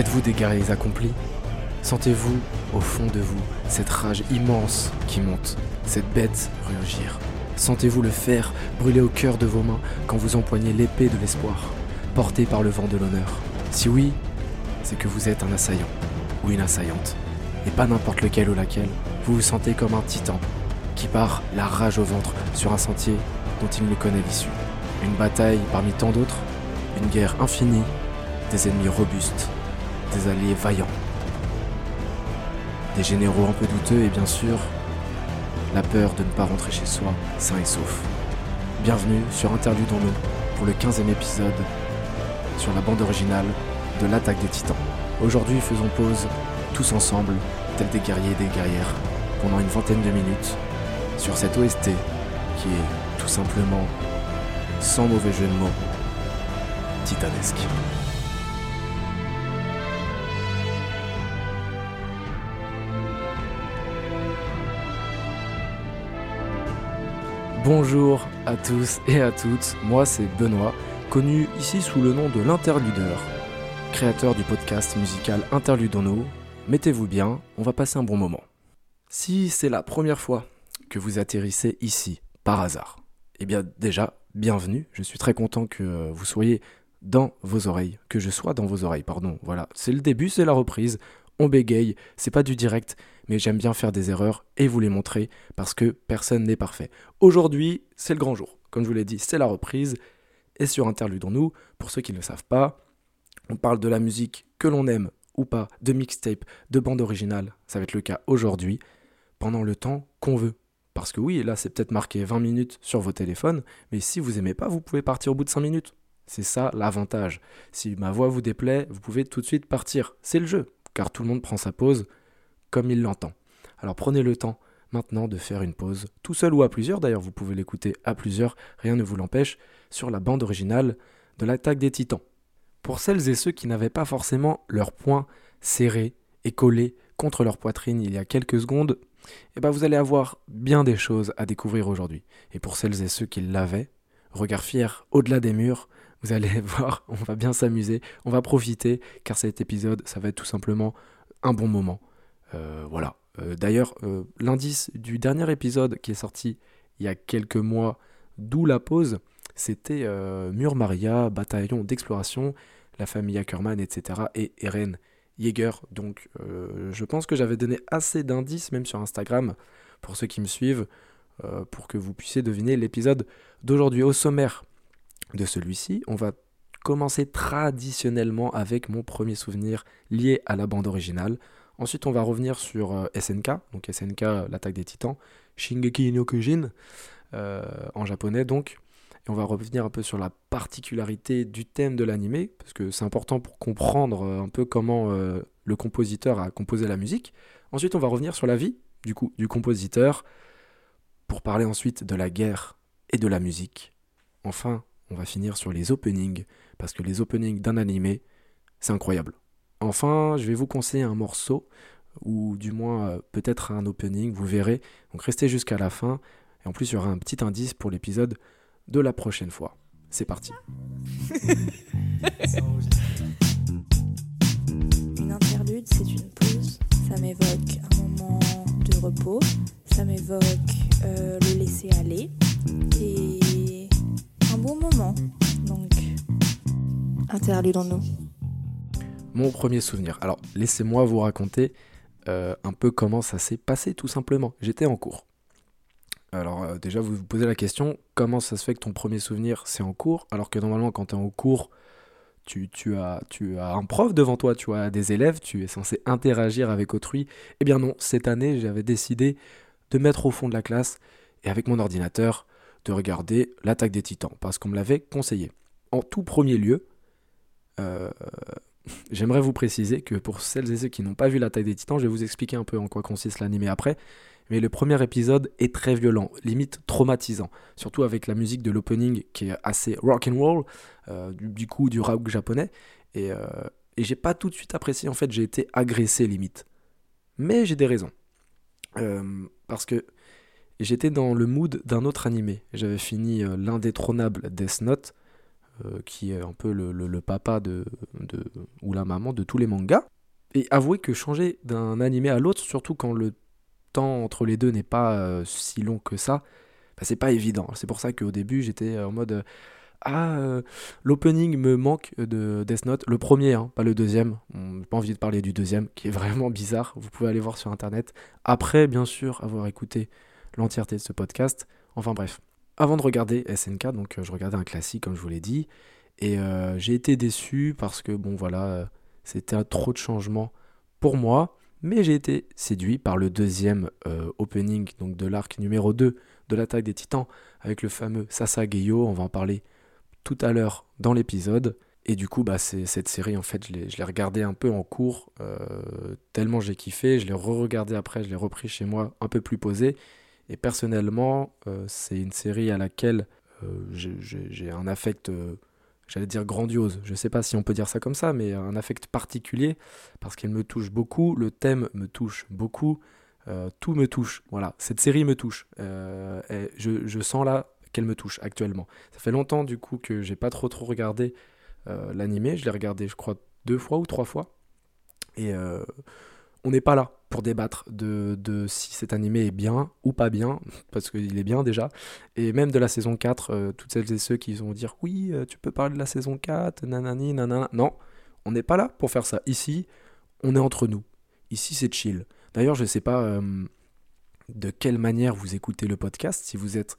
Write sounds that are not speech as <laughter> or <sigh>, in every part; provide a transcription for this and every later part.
Êtes-vous des guerriers accomplis? Sentez-vous, au fond de vous, cette rage immense qui monte, cette bête rugir Sentez-vous le fer brûler au cœur de vos mains quand vous empoignez l'épée de l'espoir, portée par le vent de l'honneur? Si oui, c'est que vous êtes un assaillant ou une assaillante, et pas n'importe lequel ou laquelle. Vous vous sentez comme un titan qui part la rage au ventre sur un sentier dont il ne connaît l'issue. Une bataille parmi tant d'autres, une guerre infinie, des ennemis robustes, des alliés vaillants, des généraux un peu douteux et bien sûr, la peur de ne pas rentrer chez soi sain et sauf. Bienvenue sur Interlude dans l'eau pour le 15e épisode sur la bande originale de l'attaque des titans. Aujourd'hui, faisons pause tous ensemble, tels des guerriers et des guerrières, pendant une vingtaine de minutes sur cette OST qui est tout simplement, sans mauvais jeu de mots, titanesque. Bonjour à tous et à toutes, moi c'est Benoît, connu ici sous le nom de l'interludeur, créateur du podcast musical Interludono. Mettez-vous bien, on va passer un bon moment. Si c'est la première fois que vous atterrissez ici, par hasard, eh bien déjà, bienvenue, je suis très content que vous soyez dans vos oreilles, que je sois dans vos oreilles, pardon. Voilà, c'est le début, c'est la reprise, on bégaye, c'est pas du direct, mais j'aime bien faire des erreurs et vous les montrer parce que personne n'est parfait. Aujourd'hui, c'est le grand jour. Comme je vous l'ai dit, c'est la reprise. Et sur Interludons-nous, pour ceux qui ne le savent pas, on parle de la musique que l'on aime ou pas, de mixtape, de bande originale. Ça va être le cas aujourd'hui, pendant le temps qu'on veut. Parce que oui, là, c'est peut-être marqué 20 minutes sur vos téléphones, mais si vous aimez pas, vous pouvez partir au bout de 5 minutes. C'est ça l'avantage. Si ma voix vous déplaît, vous pouvez tout de suite partir. C'est le jeu, car tout le monde prend sa pause comme il l'entend. Alors prenez le temps maintenant de faire une pause, tout seul ou à plusieurs, d'ailleurs vous pouvez l'écouter à plusieurs, rien ne vous l'empêche, sur la bande originale de l'attaque des titans. Pour celles et ceux qui n'avaient pas forcément leur poing serré et collé contre leur poitrine il y a quelques secondes, eh ben vous allez avoir bien des choses à découvrir aujourd'hui. Et pour celles et ceux qui l'avaient, regard fier au-delà des murs, vous allez <laughs> voir, on va bien s'amuser, on va profiter, car cet épisode, ça va être tout simplement un bon moment. Euh, voilà. Euh, d'ailleurs, euh, l'indice du dernier épisode qui est sorti il y a quelques mois, d'où la pause, c'était Mur Maria, bataillon d'exploration, la famille Ackerman, etc. et Eren Yeager. Donc, je pense que j'avais donné assez d'indices, même sur Instagram, pour ceux qui me suivent, pour que vous puissiez deviner l'épisode d'aujourd'hui. Au sommaire de celui-ci, on va commencer traditionnellement avec mon premier souvenir lié à la bande originale. Ensuite, on va revenir sur euh, SNK, donc SNK, l'attaque des titans, Shingeki no Kyojin, euh, en japonais donc. Et on va revenir un peu sur la particularité du thème de l'anime, parce que c'est important pour comprendre euh, un peu comment le compositeur a composé la musique. Ensuite, on va revenir sur la vie du, coup, du compositeur, pour parler ensuite de la guerre et de la musique. Enfin, on va finir sur les openings, parce que les openings d'un anime, c'est incroyable. Enfin, je vais vous conseiller un morceau, ou du moins euh, peut-être un opening, vous verrez. Donc restez jusqu'à la fin. Et en plus, il y aura un petit indice pour l'épisode de la prochaine fois. C'est parti. <laughs> une interlude, c'est une pause. Ça m'évoque un moment de repos. Ça m'évoque euh, le laisser aller. Et un bon moment. Donc, interlude en nous mon premier souvenir. Alors, laissez-moi vous raconter euh, un peu comment ça s'est passé, tout simplement. J'étais en cours. Alors, euh, déjà, vous vous posez la question, comment ça se fait que ton premier souvenir, c'est en cours, alors que normalement, quand tu es en cours, tu, as, un prof devant toi, tu as des élèves, tu es censé interagir avec autrui. Eh bien non, cette année, j'avais décidé de mettre au fond de la classe et avec mon ordinateur, de regarder l'attaque des titans, parce qu'on me l'avait conseillé. En tout premier lieu, euh, J'aimerais vous préciser que pour celles et ceux qui n'ont pas vu La taille des titans, je vais vous expliquer un peu en quoi consiste l'anime après. Mais le premier épisode est très violent, limite traumatisant, surtout avec la musique de l'opening qui est assez rock and roll, euh, du, coup du rock japonais. Et, euh, et j'ai pas tout de suite apprécié, en fait, j'ai été agressé limite. Mais j'ai des raisons. Euh, parce que j'étais dans le mood d'un autre animé. J'avais fini l'indétrônable Death Note, qui est un peu le, papa de, ou la maman de tous les mangas. Et avouez que changer d'un animé à l'autre, surtout quand le temps entre les deux n'est pas si long que ça, bah, c'est pas évident. C'est pour ça qu'au début j'étais en mode ah, euh, l'opening me manque de Death Note, le premier, hein, pas le deuxième. J'ai pas envie de parler du deuxième, qui est vraiment bizarre. Vous pouvez aller voir sur internet. Après, bien sûr, avoir écouté l'entièreté de ce podcast. Enfin bref. Avant de regarder SNK, donc euh, je regardais un classique, comme je vous l'ai dit. Et euh, j'ai été déçu parce que, bon voilà, c'était trop de changements pour moi. Mais j'ai été séduit par le deuxième opening donc de l'arc numéro 2 de l'attaque des titans avec le fameux Sasageyo. On va en parler tout à l'heure dans l'épisode. Et du coup, bah, cette série, en fait, je l'ai regardée un peu en cours, euh, tellement j'ai kiffé. Je l'ai re-regardé après, je l'ai repris chez moi un peu plus posé. Et personnellement, euh, c'est une série à laquelle euh, j'ai un affect, j'allais dire grandiose. Je ne sais pas si on peut dire ça comme ça, mais un affect particulier, parce qu'elle me touche beaucoup, le thème me touche beaucoup, tout me touche. Voilà, cette série me touche. je, sens là qu'elle me touche actuellement. Ça fait longtemps du coup que j'ai pas trop trop regardé euh, l'animé. Je l'ai regardé, je crois, deux fois ou trois fois. Et euh, on n'est pas là pour débattre de, si cet animé est bien ou pas bien, <laughs> parce qu'il est bien déjà. Et même de la saison 4, euh, toutes celles et ceux qui vont dire oui, tu peux parler de la saison 4, nanani, nanana. Non, on n'est pas là pour faire ça. Ici, on est entre nous. Ici, c'est chill. D'ailleurs, je ne sais pas de quelle manière vous écoutez le podcast, si vous êtes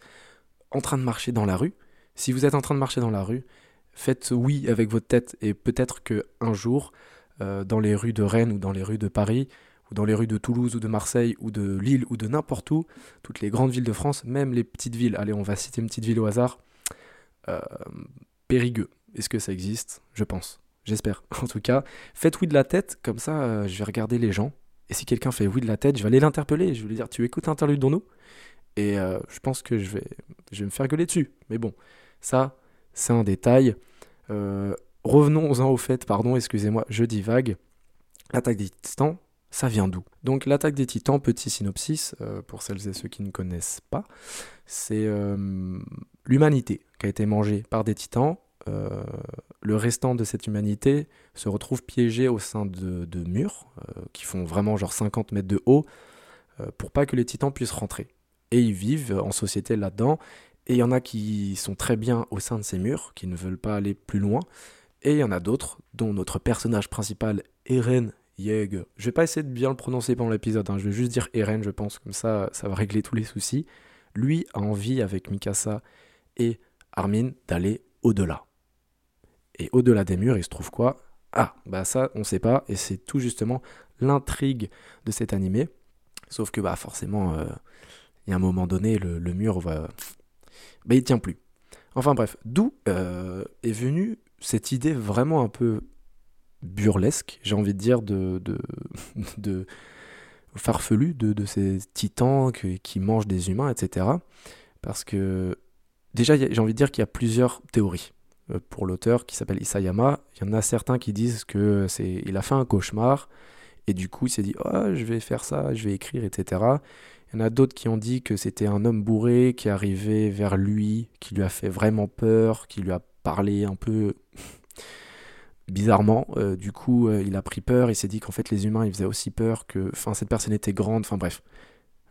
en train de marcher dans la rue, si vous êtes en train de marcher dans la rue, faites oui avec votre tête et peut-être que un jour, euh, dans les rues de Rennes ou dans les rues de Paris, dans les rues de Toulouse ou de Marseille ou de Lille ou de n'importe où, toutes les grandes villes de France, même les petites villes, allez on va citer une petite ville au hasard, euh, Périgueux, est-ce que ça existe? Je pense, j'espère. <laughs> En tout cas, faites oui de la tête, comme ça euh, je vais regarder les gens, et si quelqu'un fait oui de la tête, je vais aller l'interpeller, je vais lui dire tu écoutes Interlude dans nous? Et euh, je pense que je vais, je vais me faire gueuler dessus. Mais bon, ça, c'est un détail. Revenons-en au fait, pardon, excusez-moi, je divague. L'attaque des titans, ça vient d'où? Donc l'attaque des titans, petit synopsis, euh, pour celles et ceux qui ne connaissent pas, c'est l'humanité qui a été mangée par des titans. le restant de cette humanité se retrouve piégé au sein de, de murs qui font vraiment genre 50 mètres de haut pour pas que les titans puissent rentrer et ils vivent en société là-dedans. Et il y en a qui sont très bien au sein de ces murs, qui ne veulent pas aller plus loin. Et il y en a d'autres, dont notre personnage principal, Eren Je vais pas essayer de bien le prononcer pendant l'épisode, hein. je vais juste dire Eren, je pense, comme ça, ça va régler tous les soucis. Lui a envie, avec Mikasa et Armin, d'aller au-delà. Et au-delà des murs, il se trouve quoi? Ah, bah ça, on sait pas, et c'est tout justement l'intrigue de cet animé. Sauf que, bah, forcément, euh, il y a un moment donné, le, mur va. Bah, il tient plus. Enfin bref, d'où euh, est venue cette idée vraiment un peu burlesque, j'ai envie de dire, de, de, <laughs> de farfelu de, de, ces titans qui, mangent des humains, etc. Parce que déjà, j'ai envie de dire qu'il y a plusieurs théories euh, pour l'auteur qui s'appelle Isayama. Il y en a certains qui disent que c'est, il a fait un cauchemar et du coup il s'est dit oh, je vais faire ça, je vais écrire, etc. Il y en a d'autres qui ont dit que c'était un homme bourré qui arrivait vers lui, qui lui a fait vraiment peur, qui lui a parlé un peu bizarrement. Euh, du coup, euh, il a pris peur, il s'est dit qu'en fait les humains, ils faisaient aussi peur, que enfin, cette personne était grande, enfin bref.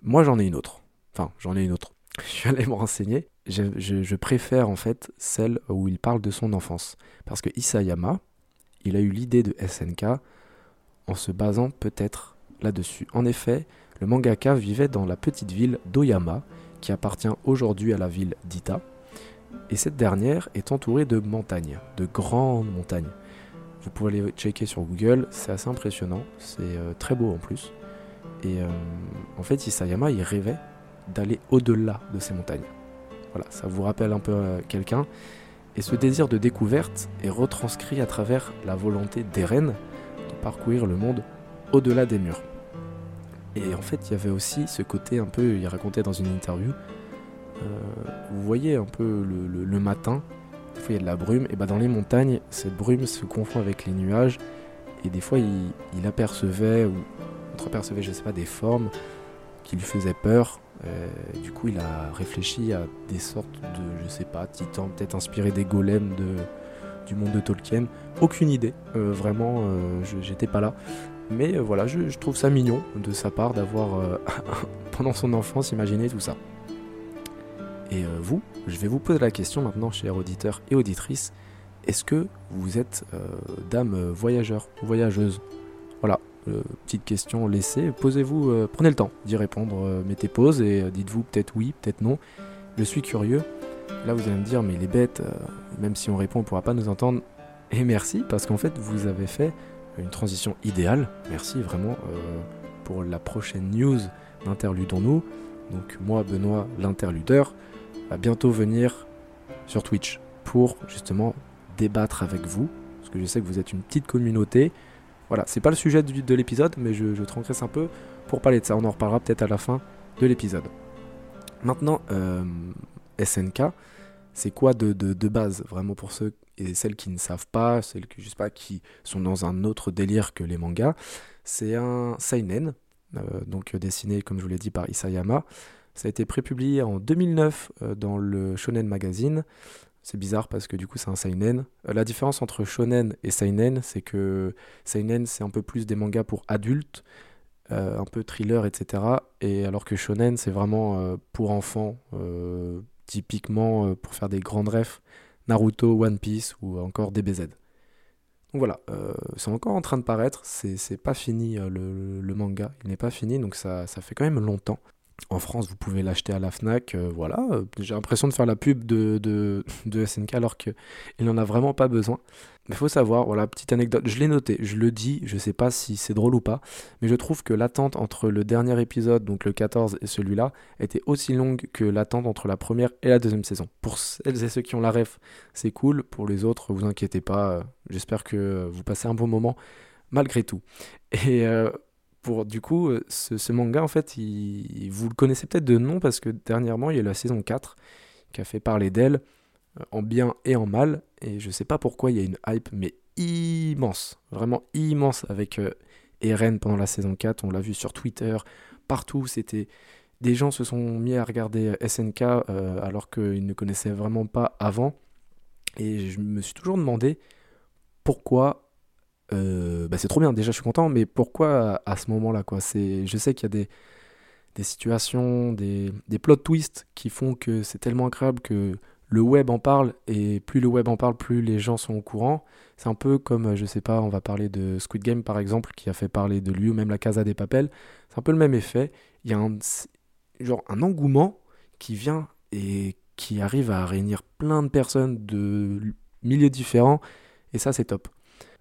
Moi, j'en ai une autre. Enfin, j'en ai une autre. <laughs> Je suis allé me renseigner. Je, je, préfère en fait celle où il parle de son enfance. Parce que Isayama, il a eu l'idée de SNK en se basant peut-être là-dessus. En effet, le mangaka vivait dans la petite ville d'Oyama, qui appartient aujourd'hui à la ville d'Ita, et cette dernière est entourée de montagnes, de grandes montagnes. Vous pouvez aller checker sur Google, c'est assez impressionnant, c'est euh, très beau en plus. Et euh, en fait, Isayama, il rêvait d'aller au-delà de ces montagnes. Voilà, ça vous rappelle un peu euh, quelqu'un. Et ce désir de découverte est retranscrit à travers la volonté d'Eren de parcourir le monde au-delà des murs. Et en fait, il y avait aussi ce côté un peu, il racontait dans une interview, vous voyez un peu le, matin, des fois il y a de la brume, et bah dans les montagnes, cette brume se confond avec les nuages, et des fois il, apercevait, ou entreapercevait, je sais pas, des formes qui lui faisaient peur. Euh, du coup, il a réfléchi à des sortes de, je sais pas, titans, peut-être inspirés des golems du monde de Tolkien. Aucune idée, vraiment, j'étais pas là. Mais voilà, je, je, trouve ça mignon de sa part d'avoir, <laughs> pendant son enfance, imaginé tout ça. Et vous, je vais vous poser la question maintenant, chers auditeurs et auditrices, est-ce que vous êtes dame voyageur ou voyageuse? Voilà, euh, petite question laissée. Posez-vous, euh, prenez le temps d'y répondre. Euh, mettez pause et dites-vous peut-être oui, peut-être non. Je suis curieux. Là, vous allez me dire, mais les bêtes, même si on répond, on ne pourra pas nous entendre. Et merci, parce qu'en fait, vous avez fait une transition idéale. Merci vraiment pour la prochaine news d'Interludons-nous. Donc, moi, Benoît, l'interludeur, va bientôt venir sur Twitch pour justement débattre avec vous. Parce que je sais que vous êtes une petite communauté. Voilà, c'est pas le sujet de l'épisode, mais je, je un peu pour parler de ça. On en reparlera peut-être à la fin de l'épisode. Maintenant, euh, SNK, c'est quoi de, de, base, vraiment pour ceux et celles qui ne savent pas, celles qui, je sais pas, qui sont dans un autre délire que les mangas? C'est un seinen, euh, donc dessiné, comme je vous l'ai dit, par Isayama. Ça a été prépublié en 2009 euh, dans le Shonen Magazine. C'est bizarre parce que du coup c'est un seinen. Euh, la différence entre shonen et seinen, c'est que seinen c'est un peu plus des mangas pour adultes, euh, un peu thriller, etc. Et alors que shonen c'est vraiment pour enfants, typiquement pour faire des grandes refs, Naruto, One Piece ou encore DBZ. Donc voilà, c'est encore en train de paraître, c'est pas fini le, manga, il n'est pas fini, donc ça, ça fait quand même longtemps. En France, vous pouvez l'acheter à la FNAC. Euh, voilà, j'ai l'impression de faire la pub de, de, SNK alors qu'il n'en a vraiment pas besoin. Mais il faut savoir, voilà, petite anecdote, je l'ai noté, je le dis, je sais pas si c'est drôle ou pas, mais je trouve que l'attente entre le dernier épisode, donc le 14, et celui-là, était aussi longue que l'attente entre la première et la deuxième saison. Pour celles et ceux qui ont la ref, c'est cool. Pour les autres, vous inquiétez pas, euh, j'espère que vous passez un bon moment malgré tout. Et euh, pour du coup, euh, ce, manga, en fait, vous le connaissez peut-être de nom parce que dernièrement, il y a la saison 4 qui a fait parler d'elle euh, en bien et en mal. Et je sais pas pourquoi il y a une hype, mais immense, vraiment immense avec euh, Eren pendant la saison 4. On l'a vu sur Twitter, partout. C'était des gens se sont mis à regarder SNK alors qu'ils ne connaissaient vraiment pas avant. Et je me suis toujours demandé pourquoi euh, bah c'est trop bien, déjà je suis content, mais pourquoi à, ce moment-là quoi? Je sais qu'il y a des, situations, des, des plot twists qui font que c'est tellement incroyable que le web en parle, et plus le web en parle, plus les gens sont au courant. C'est un peu comme, je sais pas, on va parler de Squid Game par exemple, qui a fait parler de lui, ou même la Casa des Papels. C'est un peu le même effet. Il y a un, genre, un engouement qui vient et qui arrive à réunir plein de personnes de milieux différents, et ça c'est top.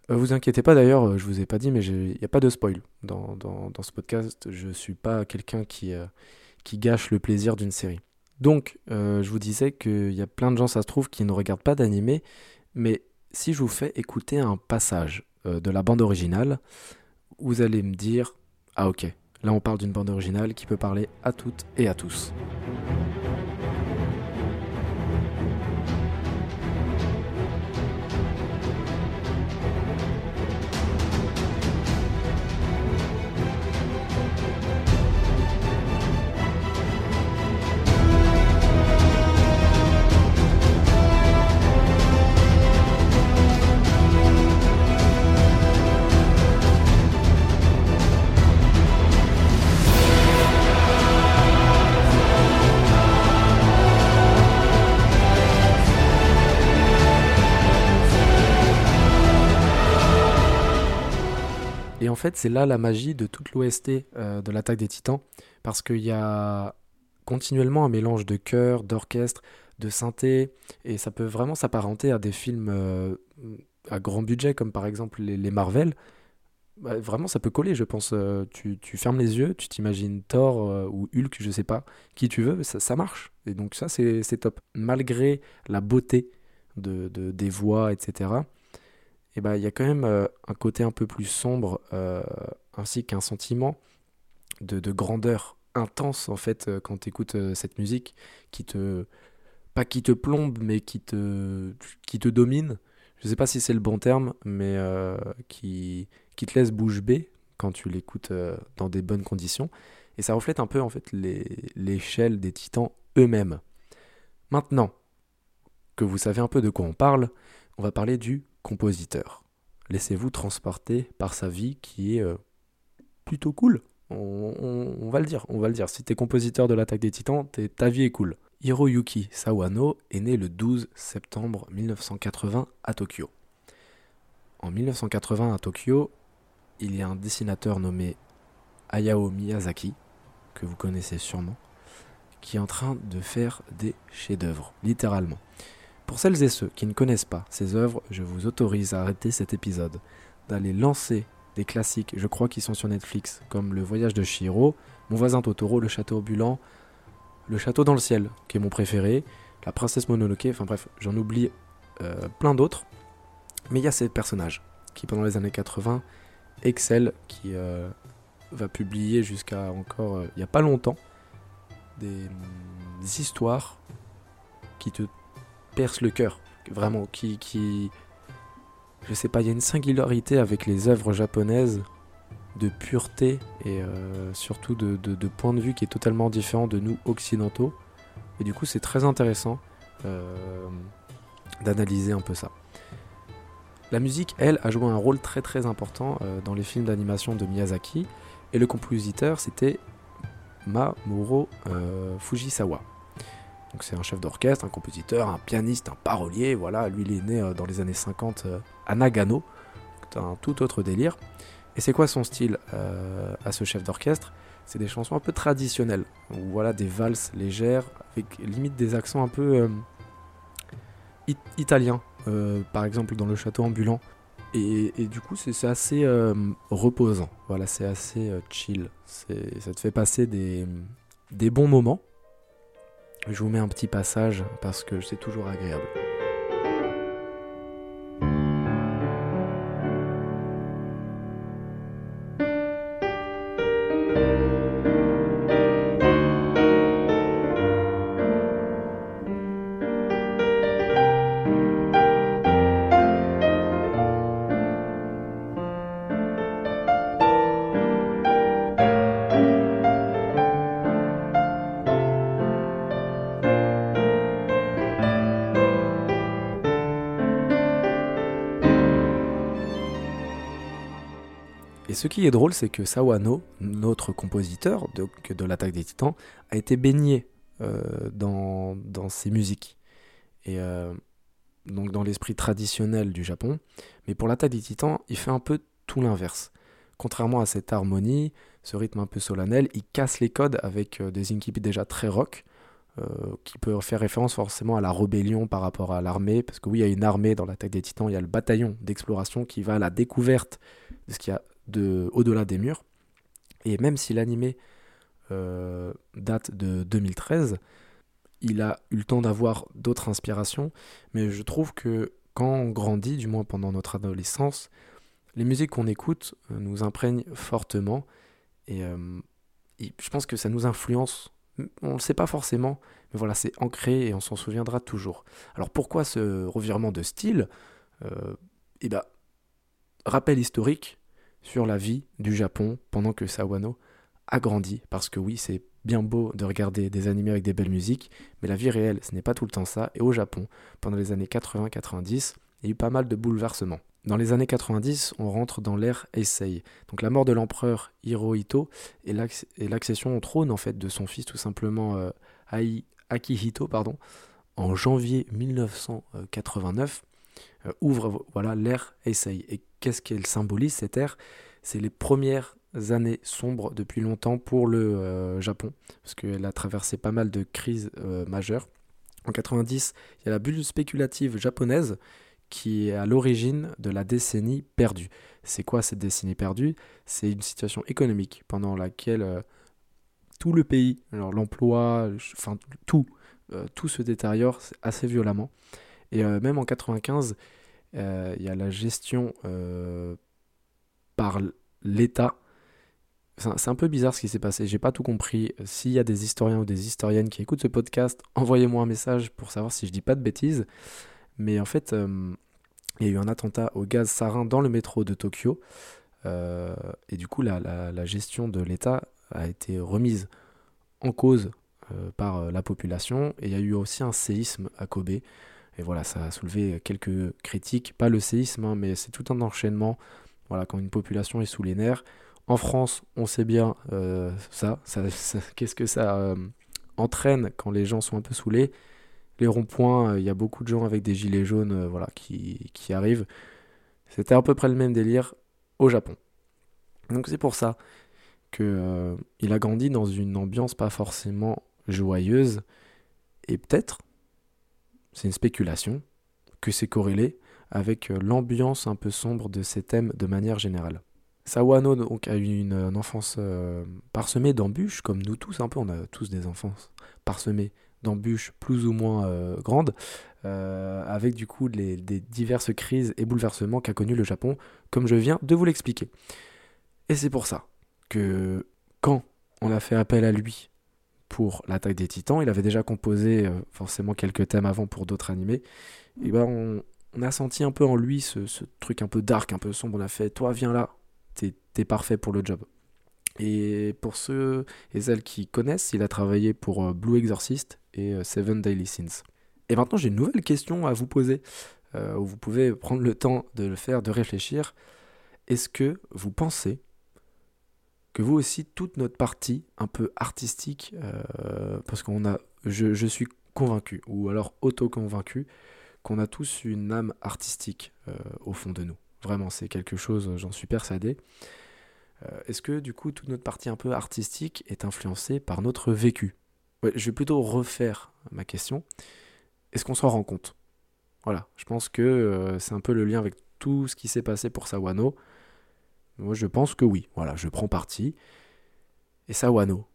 Euh, vous inquiétez pas d'ailleurs, euh, je vous ai pas dit, mais il n'y a pas de spoil dans, dans, ce podcast. Je suis pas quelqu'un qui, euh, qui gâche le plaisir d'une série. Donc, je vous disais qu'il y a plein de gens, ça se trouve, qui ne regardent pas d'animé, mais si je vous fais écouter un passage de la bande originale, vous allez me dire Ah, ok, là on parle d'une bande originale qui peut parler à toutes et à tous. Fait, c'est là la magie de toute l'OST euh, de l'attaque des titans, parce qu'il y a continuellement un mélange de chœur, d'orchestre, de synthé, et ça peut vraiment s'apparenter à des films euh, à grand budget, comme par exemple les, Marvel. Bah, vraiment, ça peut coller, je pense. Euh, tu, fermes les yeux, tu t'imagines Thor ou Hulk, je sais pas, qui tu veux, ça, ça marche. Et donc ça, c'est top. Malgré la beauté de, des voix, etc., eh ben, il y a quand même euh, un côté un peu plus sombre, euh, ainsi qu'un sentiment de, grandeur intense, en fait, euh, quand tu écoutes cette musique, qui te... pas qui te plombe, mais qui te, qui te domine. Je sais pas si c'est le bon terme, mais qui, qui te laisse bouche bée quand tu l'écoutes dans des bonnes conditions. Et ça reflète un peu, en fait, l'échelle des titans eux-mêmes. Maintenant que vous savez un peu de quoi on parle, on va parler du compositeur. Laissez-vous transporter par sa vie qui est euh, plutôt cool. On, va le dire, on va le. Si t'es compositeur de l'attaque des titans, ta vie est cool. Hiroyuki Sawano est né le 12 septembre 1980 à Tokyo. En 1980 à Tokyo, il y a un dessinateur nommé Hayao Miyazaki, que vous connaissez sûrement, qui est en train de faire des chefs-d'œuvre, littéralement. Pour celles et ceux qui ne connaissent pas ces œuvres, je vous autorise à arrêter cet épisode, d'aller lancer des classiques, je crois qu'ils sont sur Netflix, comme Le Voyage de Shiro, Mon voisin Totoro, Le Château ambulant, Le Château dans le ciel, qui est mon préféré, La Princesse Mononoke, enfin bref, j'en oublie euh, plein d'autres. Mais il y a ces personnages qui, pendant les années 80, excellent, qui euh, va publier jusqu'à encore euh, il n'y a pas longtemps des, histoires qui te percent le cœur, vraiment, qui, qui, je sais pas, il y a une singularité avec les œuvres japonaises de pureté et euh, surtout de, point de vue qui est totalement différent de nous occidentaux. Et du coup, c'est très intéressant d'analyser un peu ça. La musique, elle, a joué un rôle très très important euh, dans les films d'animation de Miyazaki, et le compositeur, c'était Mamoru euh, Fujisawa. Donc c'est un chef d'orchestre, un compositeur, un pianiste, un parolier, voilà, lui il est né euh, dans les années 50 à Nagano, c'est un tout autre délire. Et c'est quoi son style à ce chef d'orchestre? C'est des chansons un peu traditionnelles, voilà, des valses légères, avec limite des accents un peu italiens, euh, par exemple dans le château ambulant. Et, du coup, c'est assez euh, reposant. Voilà, c'est assez euh, chill. Ça te fait passer des, des bons moments. Je vous mets un petit passage parce que c'est toujours agréable. Ce qui est drôle, c'est que Sawano, notre compositeur de, l'attaque des titans, a été baigné euh, dans, dans ses musiques. Et euh, donc dans l'esprit traditionnel du Japon. Mais pour l'attaque des titans, il fait un peu tout l'inverse. Contrairement à cette harmonie, ce rythme un peu solennel, il casse les codes avec euh, des incipits déjà très rock, qui peut faire référence forcément à la rébellion par rapport à l'armée, parce que oui, il y a une armée dans l'attaque des titans, il y a le bataillon d'exploration qui va à la découverte de ce qu'il y a de Au-delà des murs. Et même si l'animé euh, date de 2013, il a eu le temps d'avoir d'autres inspirations, mais je trouve que quand on grandit, du moins pendant notre adolescence, les musiques qu'on écoute euh, nous imprègnent fortement euh, et, je pense que ça nous influence. On ne le sait pas forcément, mais voilà, c'est ancré et on s'en souviendra toujours. Alors pourquoi ce revirement de style? Eh bien, rappel historique, sur la vie du Japon pendant que Sawano a grandi. Parce que oui, c'est bien beau de regarder des animés avec des belles musiques, mais la vie réelle, ce n'est pas tout le temps ça. Et au Japon, pendant les années 80-90, il y a eu pas mal de bouleversements. Dans les années 90, on rentre dans l'ère Heisei, donc la mort de l'empereur Hirohito et l'accession au trône en fait de son fils tout simplement euh, Akihito pardon, en janvier 1989 euh, ouvre voilà l'ère Heisei. Et qu'est-ce qu'elle symbolise cette ère? C'est les premières années sombres depuis longtemps pour le euh, Japon, parce qu'elle a traversé pas mal de crises euh, majeures. En 90, il y a la bulle spéculative japonaise qui est à l'origine de la décennie perdue. C'est quoi cette décennie perdue? C'est une situation économique pendant laquelle tout le pays, l'emploi, enfin tout, tout se détériore assez violemment. Et euh, même en 95, euh, il y a la gestion euh, par l'État. C'est un peu bizarre ce qui s'est passé, j'ai pas tout compris. S'il y a des historiens ou des historiennes qui écoutent ce podcast, envoyez-moi un message pour savoir si je dis pas de bêtises. Mais en fait, il y a eu un attentat au gaz sarin dans le métro de Tokyo. et du coup, la, la gestion de l'État a été remise en cause par la population. Et il y a eu aussi un séisme à Kobe. Et voilà, ça a soulevé quelques critiques. Pas le séisme, hein, mais c'est tout un enchaînement. Voilà, quand une population est sous les nerfs. En France, on sait bien euh, ça, <laughs> Qu'est-ce que ça euh, entraîne quand les gens sont un peu saoulés Les ronds-points, il y a beaucoup de gens avec des gilets jaunes voilà, qui, qui arrivent. C'était à peu près le même délire au Japon. Donc c'est pour ça qu'il euh, a grandi dans une ambiance pas forcément joyeuse. Et peut-être, c'est une spéculation, que c'est corrélé avec euh, l'ambiance un peu sombre de ces thèmes de manière générale. Sawano a eu une, enfance euh, parsemée d'embûches, comme nous tous, un peu, on a tous des enfances parsemées d'embûches plus ou moins grandes, avec du coup des diverses crises et bouleversements qu'a connu le Japon, comme je viens de vous l'expliquer. Et c'est pour ça que quand on a fait appel à lui pour l'attaque des titans, il avait déjà composé euh, forcément quelques thèmes avant pour d'autres animés, et ben on, a senti un peu en lui ce, truc un peu dark, un peu sombre, on a fait toi viens là, t'es parfait pour le job. Et pour ceux et celles qui connaissent, il a travaillé pour euh, Blue Exorcist et euh, Seven Daily Sins. Et maintenant j'ai une nouvelle question à vous poser, où vous pouvez prendre le temps de le faire, de réfléchir. Est-ce que vous pensez que vous aussi, toute notre partie un peu artistique, euh, parce qu'on a, je, suis convaincu, ou alors auto-convaincu, qu'on a tous une âme artistique euh, au fond de nous. Vraiment, c'est quelque chose, j'en suis persuadé. Euh, est-ce que du coup, toute notre partie un peu artistique est influencée par notre vécu? Je vais plutôt refaire ma question. Est-ce qu'on s'en rend compte? Voilà, je pense que c'est un peu le lien avec tout ce qui s'est passé pour Sawano. Moi, je pense que oui. Voilà, je prends parti. Et ça, Wano,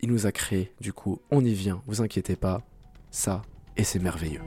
il nous a créé. Du coup, on y vient. Vous inquiétez pas. Ça, et c'est merveilleux.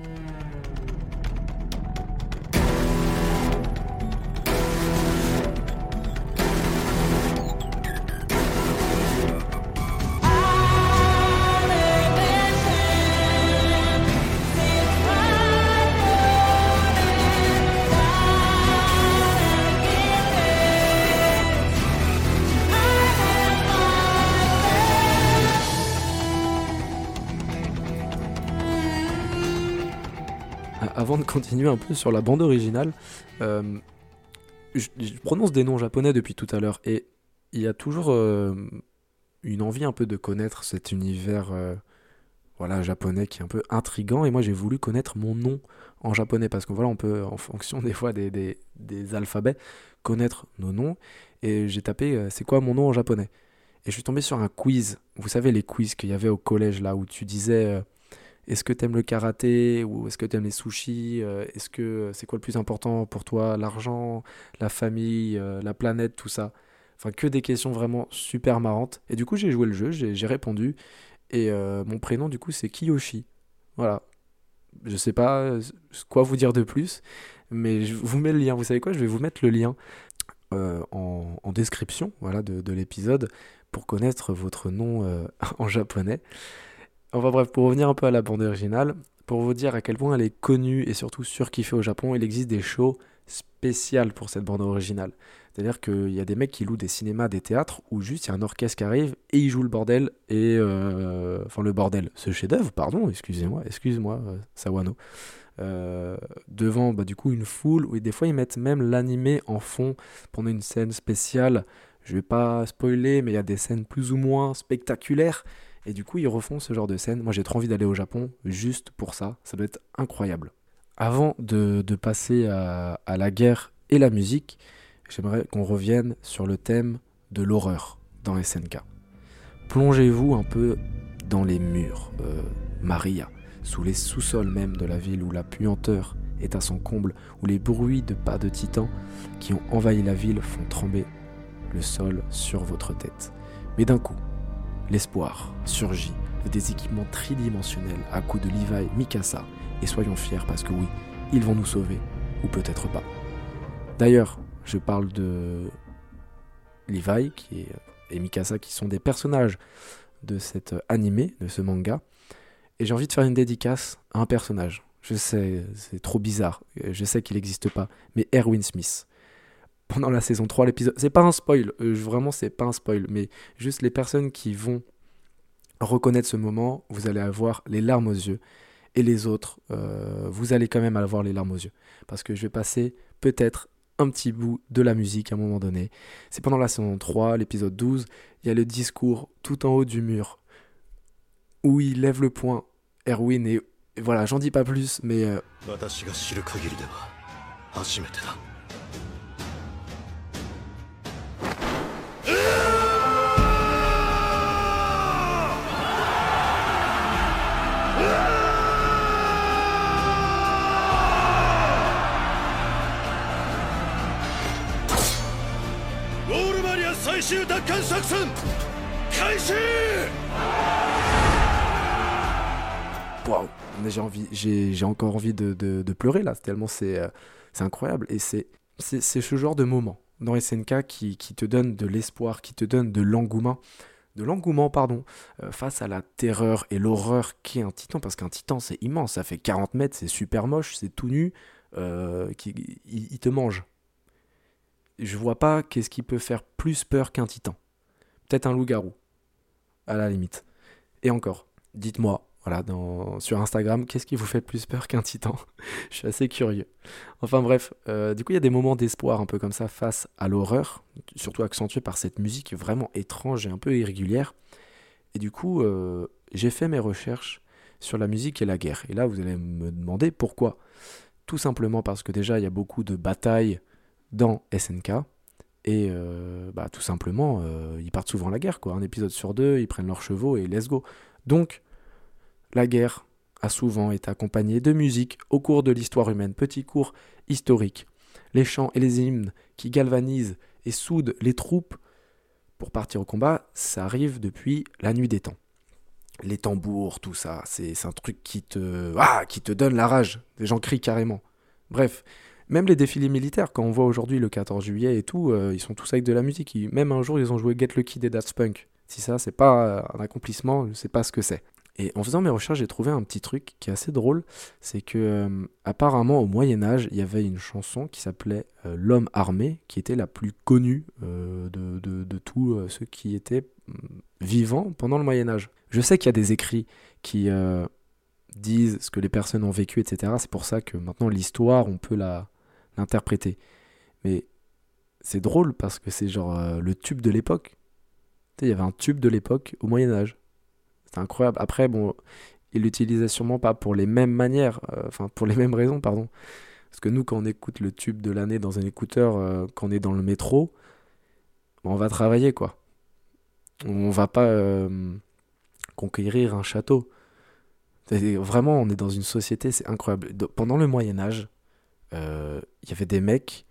De continuer un peu sur la bande originale, euh, je, prononce des noms japonais depuis tout à l'heure et il y a toujours euh, une envie un peu de connaître cet univers euh, voilà japonais qui est un peu intrigant et moi j'ai voulu connaître mon nom en japonais parce que voilà on peut en fonction des fois des, des, des alphabets connaître nos noms et j'ai tapé c'est quoi mon nom en japonais. Et je suis tombé sur un quiz. Vous savez les quiz qu'il y avait au collège là où tu disais est-ce que tu aimes le karaté ou est-ce que tu aimes les sushis euh, Est-ce que c'est quoi le plus important pour toi L'argent, la famille, euh, la planète, tout ça? Enfin, que des questions vraiment super marrantes. Et du coup, j'ai joué le jeu, j'ai répondu. Et euh, mon prénom, du coup, c'est Kiyoshi. Voilà. Je sais pas quoi vous dire de plus, mais je vous mets le lien. Vous savez quoi? Je vais vous mettre le lien en, description voilà, de l'épisode pour connaître votre nom <laughs> en japonais. Enfin bref, pour revenir un peu à la bande originale, pour vous dire à quel point elle est connue et surtout surkiffée au Japon, il existe des shows spéciales pour cette bande originale. C'est-à-dire qu'il y a des mecs qui louent des cinémas, des théâtres, où juste il y a un orchestre qui arrive et il joue le bordel, et... Euh, enfin le bordel, ce chef-d'œuvre, pardon, excusez-moi, excuse-moi, euh, Sawano. Euh, devant bah, du coup une foule, où des fois ils mettent même l'animé en fond pendant une scène spéciale. Je vais pas spoiler, mais il y a des scènes plus ou moins spectaculaires. Et du coup, ils refont ce genre de scène. Moi, j'ai trop envie d'aller au Japon juste pour ça. Ça doit être incroyable. Avant de, passer à, la guerre et la musique, j'aimerais qu'on revienne sur le thème de l'horreur dans SNK. Plongez-vous un peu dans les murs, euh, Maria, sous les sous-sols même de la ville où la puanteur est à son comble, où les bruits de pas de titans qui ont envahi la ville font trembler le sol sur votre tête. Mais d'un coup, l'espoir surgit des équipements tridimensionnels à coups de Levi Mikasa. Et soyons fiers parce que oui, ils vont nous sauver, ou peut-être pas. D'ailleurs, je parle de Levi et Mikasa qui sont des personnages de cet animé, de ce manga. Et j'ai envie de faire une dédicace à un personnage. Je sais, c'est trop bizarre. Je sais qu'il n'existe pas. Mais Erwin Smith pendant la saison 3, l'épisode. C'est pas un spoil, euh, vraiment, c'est pas un spoil, mais juste les personnes qui vont reconnaître ce moment, vous allez avoir les larmes aux yeux. Et les autres, euh, vous allez quand même avoir les larmes aux yeux. Parce que je vais passer peut-être un petit bout de la musique à un moment donné. C'est pendant la saison 3, l'épisode 12, il y a le discours tout en haut du mur où il lève le poing, Erwin, et, voilà, j'en dis pas plus, mais... euh, 最终夺还作戦开始 Waouh, mais j'ai envie, j'ai, j'ai encore envie de, de- de pleurer là, tellement c'est, euh, c'est incroyable. Et c'est, c'est, c'est ce genre de moment dans SNK qui, qui te donne de l'espoir, qui te donne de l'engouement, de l'engouement, pardon, euh, face à la terreur et l'horreur qu'est un titan. Parce qu'un titan, c'est immense, ça fait 40 mètres, c'est super moche, c'est tout nu, euh, qui, il, il te mange. Je vois pas qu'est-ce qui peut faire plus peur qu'un titan. Peut-être un loup-garou, à la limite. Et encore, dites-moi, voilà, sur Instagram, qu'est-ce qui vous fait plus peur qu'un titan? <laughs> Je suis assez curieux. Enfin bref, euh, du coup, il y a des moments d'espoir un peu comme ça face à l'horreur, surtout accentué par cette musique vraiment étrange et un peu irrégulière. Et du coup, euh, j'ai fait mes recherches sur la musique et la guerre. Et là, vous allez me demander pourquoi. Tout simplement parce que déjà, il y a beaucoup de batailles dans SNK. Et euh, bah, tout simplement, euh, ils partent souvent à la guerre. Un épisode sur deux, ils prennent leurs chevaux et let's go. Donc, la guerre a souvent été accompagnée de musique au cours de l'histoire humaine. Petit cours historique. Les chants et les hymnes qui galvanisent et soudent les troupes pour partir au combat, ça arrive depuis la nuit des temps. Les tambours, tout ça, c'est un truc qui te, ah, qui te donne la rage. Les gens crient carrément. Bref, même les défilés militaires, quand on voit aujourd'hui le 14 juillet et tout, euh, ils sont tous avec de la musique. Même un jour, ils ont joué Get Lucky des Daft Punk. Si ça, c'est pas euh, un accomplissement, je sais pas ce que c'est. Et en faisant mes recherches, j'ai trouvé un petit truc qui est assez drôle. C'est que, euh, apparemment, au Moyen-Âge, il y avait une chanson qui s'appelait L'homme armé, qui était la plus connue de, de, de tous ceux qui étaient mm, vivants pendant le Moyen-Âge. Je sais qu'il y a des écrits qui disent ce que les personnes ont vécu, etc. C'est pour ça que maintenant, l'histoire, on peut la l'interpréter. Mais c'est drôle parce que c'est genre euh, le tube de l'époque. Il y avait un tube de l'époque au Moyen-Âge. C'était incroyable. Après, bon, il l'utilisait sûrement pas pour les mêmes manières, euh, enfin pour les mêmes raisons, pardon. Parce que nous, quand on écoute le tube de l'année dans un écouteur, euh, quand on est dans le métro, bon, on va travailler quoi. On va pas conquérir un château. C'est- Vraiment, on est dans une société, c'est incroyable. Pendant le Moyen Âge, il y avait des mecs,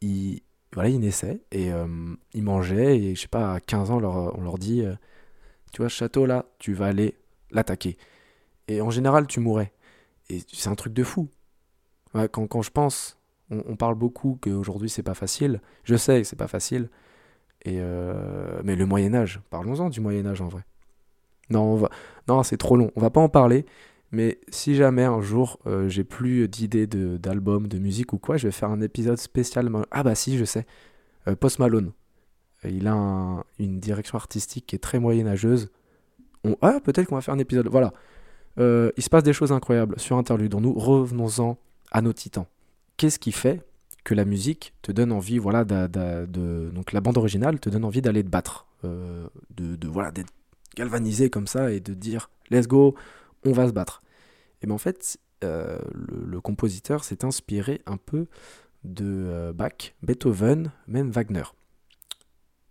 ils, voilà, ils naissaient et euh, ils mangeaient et je sais pas, à 15 ans, on leur, dit, euh, tu vois, ce château là, tu vas aller l'attaquer. Et en général, tu mourrais. Et c'est un truc de fou. Quand, quand je pense, on, parle beaucoup qu'aujourd'hui c'est pas facile. Je sais que c'est pas facile. Euh, mais le Moyen Âge, parlons-en du Moyen Âge en vrai. Non, non, c'est trop long. On va pas en parler. Mais si jamais un jour euh, j'ai plus d'idées d'albums, de, musique ou quoi, je vais faire un épisode spécial. Ah bah si, je sais. Euh, Post Malone. Euh, Il a un- une direction artistique qui est très moyenâgeuse. Ah, peut-être qu'on va faire un épisode. Voilà. Il se passe des choses incroyables sur Interlude. Nous revenons-en à nos titans. Qu'est-ce qui fait que la musique te donne envie, voilà, de, donc la bande originale te donne envie d'aller te battre, de voilà, d'être galvanisé comme ça et de dire let's go, on va se battre. Et bien en fait, euh, le, compositeur s'est inspiré un peu de euh, Bach, Beethoven, même Wagner.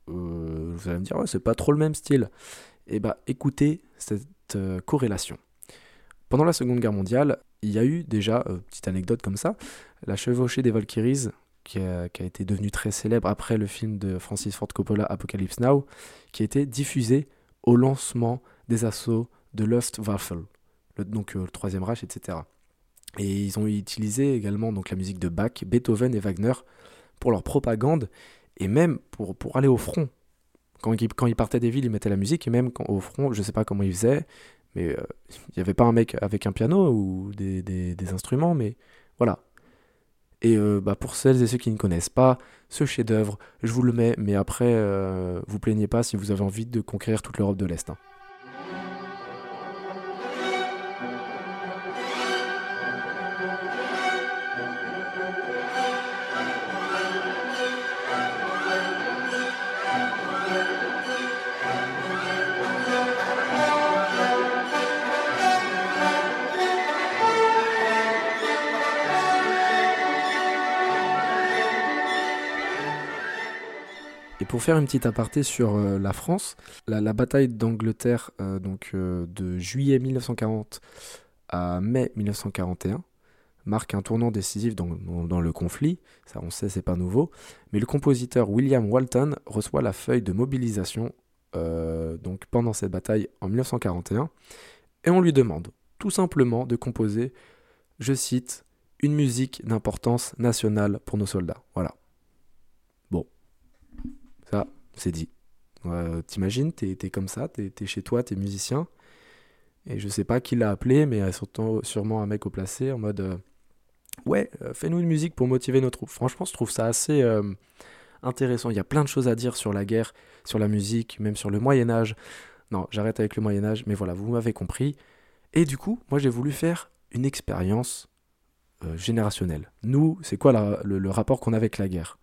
Euh, vous allez me dire, c'est pas trop le même style. Et bah écoutez cette corrélation. Pendant la Seconde Guerre mondiale, il y a eu déjà, petite anecdote comme ça, la chevauchée des Valkyries, qui a, qui a été devenue très célèbre après le film de Francis Ford Coppola, Apocalypse Now, qui a été diffusé au lancement des assauts de Luftwaffe, donc euh, le Troisième Reich, etc. Et ils ont utilisé également donc, la musique de Bach, Beethoven et Wagner pour leur propagande et même pour, pour aller au front. Quand ils, quand ils partaient des villes, ils mettaient la musique et même quand, au front, je sais pas comment ils faisaient, mais euh, il n'y avait pas un mec avec un piano ou des, des- des instruments, mais voilà. Et euh, bah, pour celles et ceux qui ne connaissent pas, ce chef-d'œuvre, je vous le mets, mais après, euh, vous plaignez pas si vous avez envie de conquérir toute l'Europe de l'Est. hein. Pour faire une petite aparté sur euh, la France, la, bataille d'Angleterre euh, donc euh, de juillet 1940 à mai 1941 marque un tournant décisif dans, le conflit, ça on sait c'est pas nouveau, mais le compositeur William Walton reçoit la feuille de mobilisation donc pendant cette bataille en 1941 et on lui demande tout simplement de composer, je cite, une musique d'importance nationale pour nos soldats. Voilà. Ça, c'est dit. T'imagines, t'es es comme ça, t'es es chez toi, t'es musicien. Et je sais pas qui l'a appelé, mais surtout, sûrement un mec au placé en mode euh, Ouais, euh, fais-nous une musique pour motiver nos troupes. Franchement, je trouve ça assez euh, intéressant. Il y a plein de choses à dire sur la guerre, sur la musique, même sur le Moyen-Âge. Non, j'arrête avec le Moyen-Âge, mais voilà, vous m'avez compris. Et du coup, moi j'ai voulu faire une expérience générationnelle. Nous, c'est quoi le, le, rapport qu'on a avec la guerre?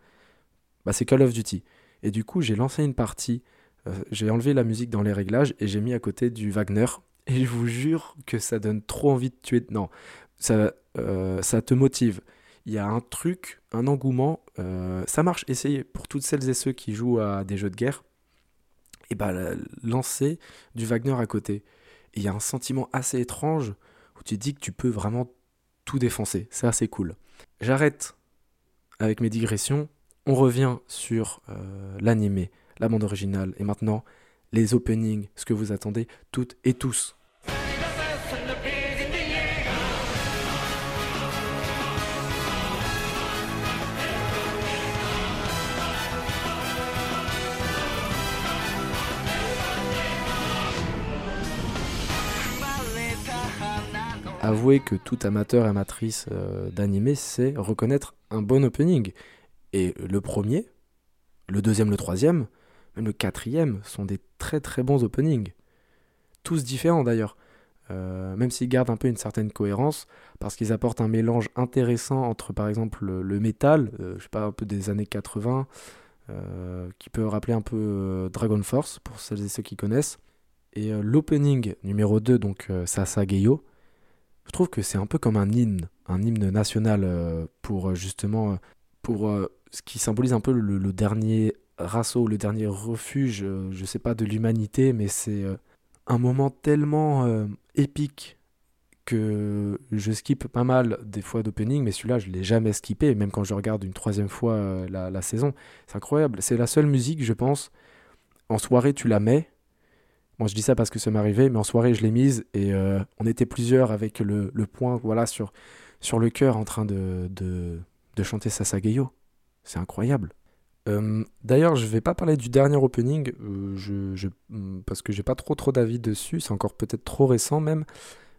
Bah, C'est Call of Duty. Et du coup, j'ai lancé une partie, euh, j'ai enlevé la musique dans les réglages et j'ai mis à côté du Wagner. <laughs> Et je vous jure que ça donne trop envie de tuer. Non, ça, euh, ça te motive. Il y a un truc, un engouement. Euh, ça marche. Essayez pour toutes celles et ceux qui jouent à des jeux de guerre. Et bah, lancer du Wagner à côté. il y a un sentiment assez étrange où tu dis que tu peux vraiment tout défoncer. C'est assez cool. J'arrête avec mes digressions on revient sur euh, l'animé, la bande originale, et maintenant les openings, ce que vous attendez toutes et tous. Avouez que tout amateur et amatrice euh, d'animé sait reconnaître un bon opening. Et le premier, le deuxième, le troisième, même le quatrième sont des très très bons openings. Tous différents d'ailleurs. Euh, même s'ils gardent un peu une certaine cohérence, parce qu'ils apportent un mélange intéressant entre par exemple le, métal, euh, je sais pas, un peu des années 80, euh, qui peut rappeler un peu Dragon Force, pour celles et ceux qui connaissent, et l'opening numéro 2, donc Sasa Geyo, je trouve que c'est un peu comme un hymne, un hymne national pour justement pour ce qui symbolise un peu le, dernier rassaut, le dernier refuge, euh, je sais pas, de l'humanité, mais c'est euh, un moment tellement euh, épique que je skip pas mal des fois d'opening, mais celui-là, je l'ai jamais skippé, même quand je regarde une troisième fois la, saison. C'est incroyable. C'est la seule musique, je pense. En soirée, tu la mets. Moi, je dis ça parce que ça m'est arrivé, mais en soirée, je l'ai mise et on était plusieurs avec le, point voilà, sur, sur le cœur en train de, de, de chanter Sasageyo. C'est incroyable. Euh, d'ailleurs, je vais pas parler du dernier opening, euh, mm, parce que j'ai pas trop trop d'avis dessus, c'est encore peut-être trop récent même.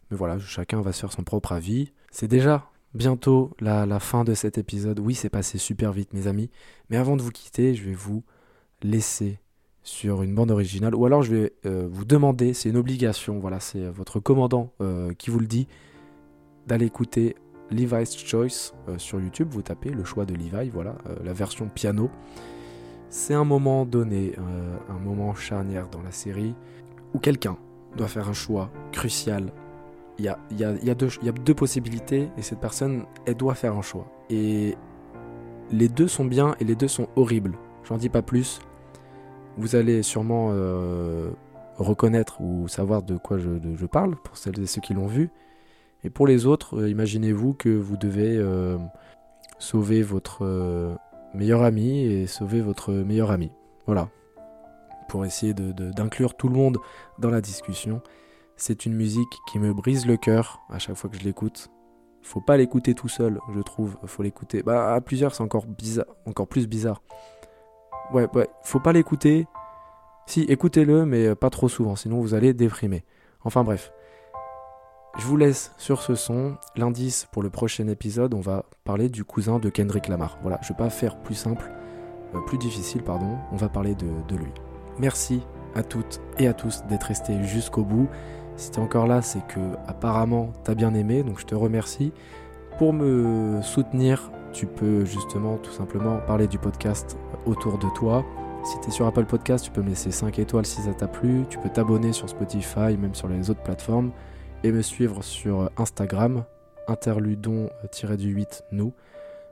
Mais voilà, chacun va se faire son propre avis. C'est déjà bientôt la, fin de cet épisode. Oui, c'est passé super vite, mes amis. Mais avant de vous quitter, je vais vous laisser sur une bande originale, ou alors je vais euh, vous demander, c'est une obligation, voilà, c'est votre commandant qui vous le dit, d'aller écouter Levi's Choice euh, sur YouTube, vous tapez le choix de Levi, voilà, euh, la version piano. C'est un moment donné, euh, un moment charnière dans la série, où quelqu'un doit faire un choix crucial. Il y a, deux, possibilités, et cette personne, elle doit faire un choix. Et les deux sont bien et les deux sont horribles. J'en dis pas plus. Vous allez sûrement reconnaître ou savoir de quoi je, parle, pour celles et ceux qui l'ont vu. Et pour les autres, euh, imaginez-vous que vous devez euh, sauver votre euh, meilleur ami et sauver votre meilleur ami. Voilà. Pour essayer d'inclure tout le monde dans la discussion. C'est une musique qui me brise le cœur à chaque fois que je l'écoute. Faut pas l'écouter tout seul, je trouve. Faut l'écouter. Bah, à plusieurs, c'est encore bizarre, encore plus bizarre. Ouais, ouais. Faut pas l'écouter. Si, écoutez-le, mais pas trop souvent, sinon vous allez déprimer. Enfin bref. Je vous laisse sur ce son. L'indice pour le prochain épisode, on va parler du cousin de Kendrick Lamar. Voilà, je vais pas faire plus simple, euh, plus difficile, pardon. On va parler de, lui. Merci à toutes et à tous d'être restés jusqu'au bout. Si t'es encore là, c'est que apparemment t'as bien aimé, donc je te remercie. Pour me soutenir, tu peux justement tout simplement parler du podcast autour de toi. Si tu es sur Apple Podcast, tu peux me laisser 5 étoiles si ça t'a plu. Tu peux t'abonner sur Spotify, même sur les autres plateformes et me suivre sur Instagram, interludon-du-8 nous.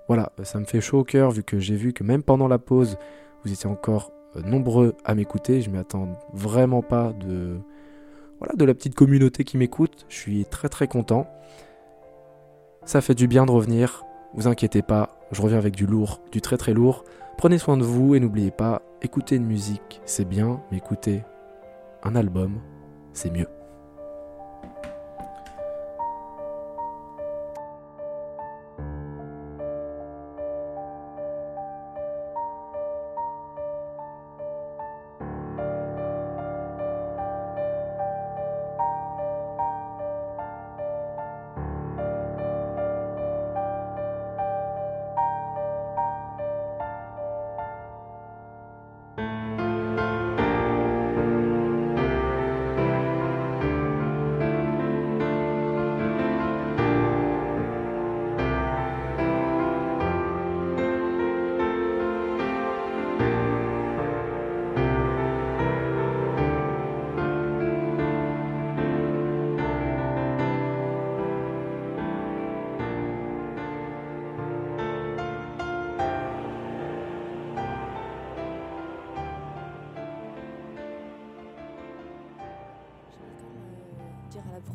Voilà, ça me fait chaud au cœur vu que j'ai vu que même pendant la pause, vous étiez encore euh, nombreux à m'écouter. Je m'attends vraiment pas de, voilà, de la petite communauté qui m'écoute. Je suis très très content. Ça fait du bien de revenir. Vous inquiétez pas, je reviens avec du lourd, du très très lourd. Prenez soin de vous et n'oubliez pas, écouter une musique, c'est bien, mais écouter un album, c'est mieux.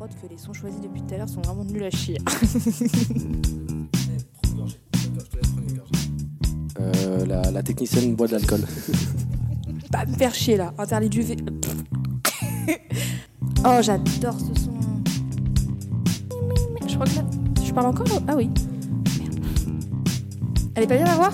Prod que les sons choisis depuis tout à l'heure sont vraiment nuls à chier. <laughs> Euh, la, la technicienne boit de l'alcool. <laughs> Pas me faire chier là, interdit du V. <laughs> oh, j'adore ce son. Je crois que là. Je parle encore? Ah oui. Merde. Elle est pas bien la voix?